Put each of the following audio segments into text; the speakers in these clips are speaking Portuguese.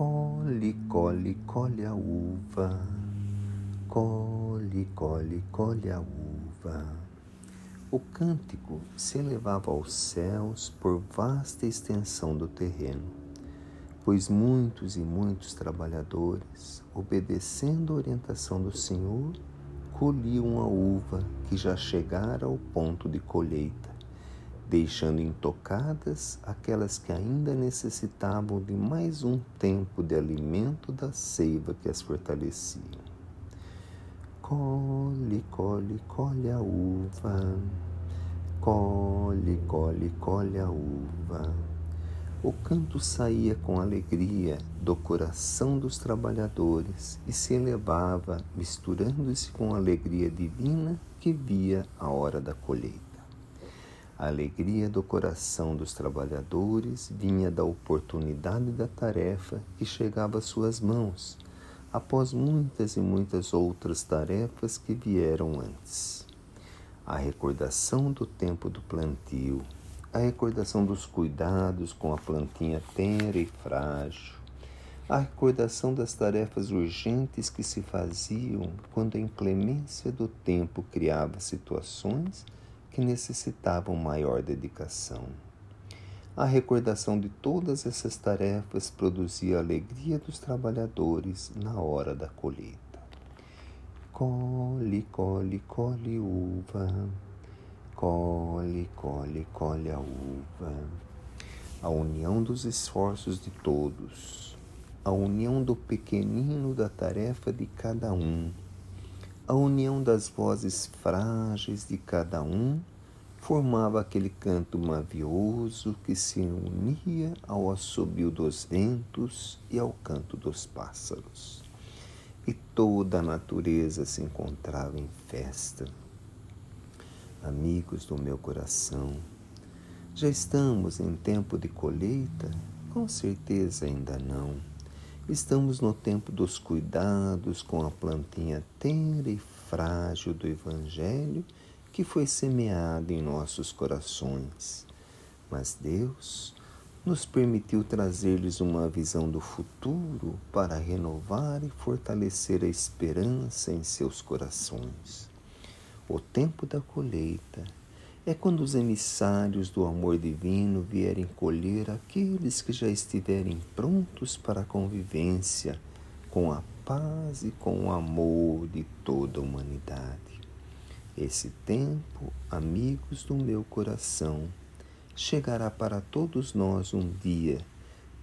Colhe, colhe, colhe a uva. Colhe, colhe, colhe a uva. O cântico se elevava aos céus por vasta extensão do terreno, pois muitos e muitos trabalhadores, obedecendo a orientação do Senhor, colhiam a uva que já chegara ao ponto de colheita deixando intocadas aquelas que ainda necessitavam de mais um tempo de alimento da seiva que as fortalecia. Colhe, colhe, colhe a uva, colhe, colhe, colhe a uva. O canto saía com alegria do coração dos trabalhadores e se elevava, misturando-se com a alegria divina que via a hora da colheita. A alegria do coração dos trabalhadores vinha da oportunidade da tarefa que chegava às suas mãos, após muitas e muitas outras tarefas que vieram antes. A recordação do tempo do plantio, a recordação dos cuidados com a plantinha tenra e frágil, a recordação das tarefas urgentes que se faziam quando a inclemência do tempo criava situações que necessitavam maior dedicação. A recordação de todas essas tarefas produzia a alegria dos trabalhadores na hora da colheita. Colhe, colhe, colhe uva, colhe, colhe, colhe a uva. A união dos esforços de todos, a união do pequenino da tarefa de cada um a união das vozes frágeis de cada um formava aquele canto mavioso que se unia ao assobio dos ventos e ao canto dos pássaros. E toda a natureza se encontrava em festa. Amigos do meu coração, já estamos em tempo de colheita? Com certeza ainda não Estamos no tempo dos cuidados com a plantinha tenra e frágil do Evangelho que foi semeada em nossos corações. Mas Deus nos permitiu trazer-lhes uma visão do futuro para renovar e fortalecer a esperança em seus corações. O tempo da colheita é quando os emissários do amor divino vierem colher aqueles que já estiverem prontos para a convivência com a paz e com o amor de toda a humanidade. Esse tempo, amigos do meu coração, chegará para todos nós um dia,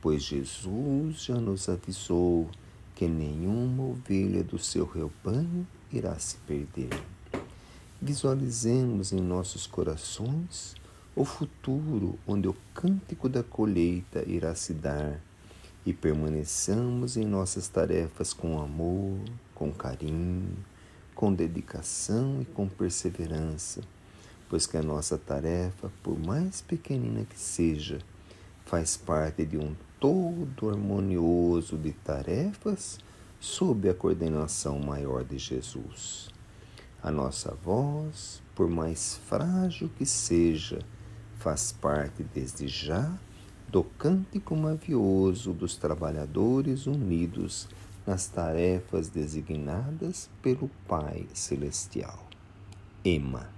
pois Jesus já nos avisou que nenhuma ovelha do seu rebanho irá se perder. Visualizemos em nossos corações o futuro onde o cântico da colheita irá se dar e permaneçamos em nossas tarefas com amor, com carinho, com dedicação e com perseverança, pois que a nossa tarefa, por mais pequenina que seja, faz parte de um todo harmonioso de tarefas sob a coordenação maior de Jesus. A nossa voz, por mais frágil que seja, faz parte desde já do cântico mavioso dos trabalhadores unidos nas tarefas designadas pelo Pai Celestial. Ema.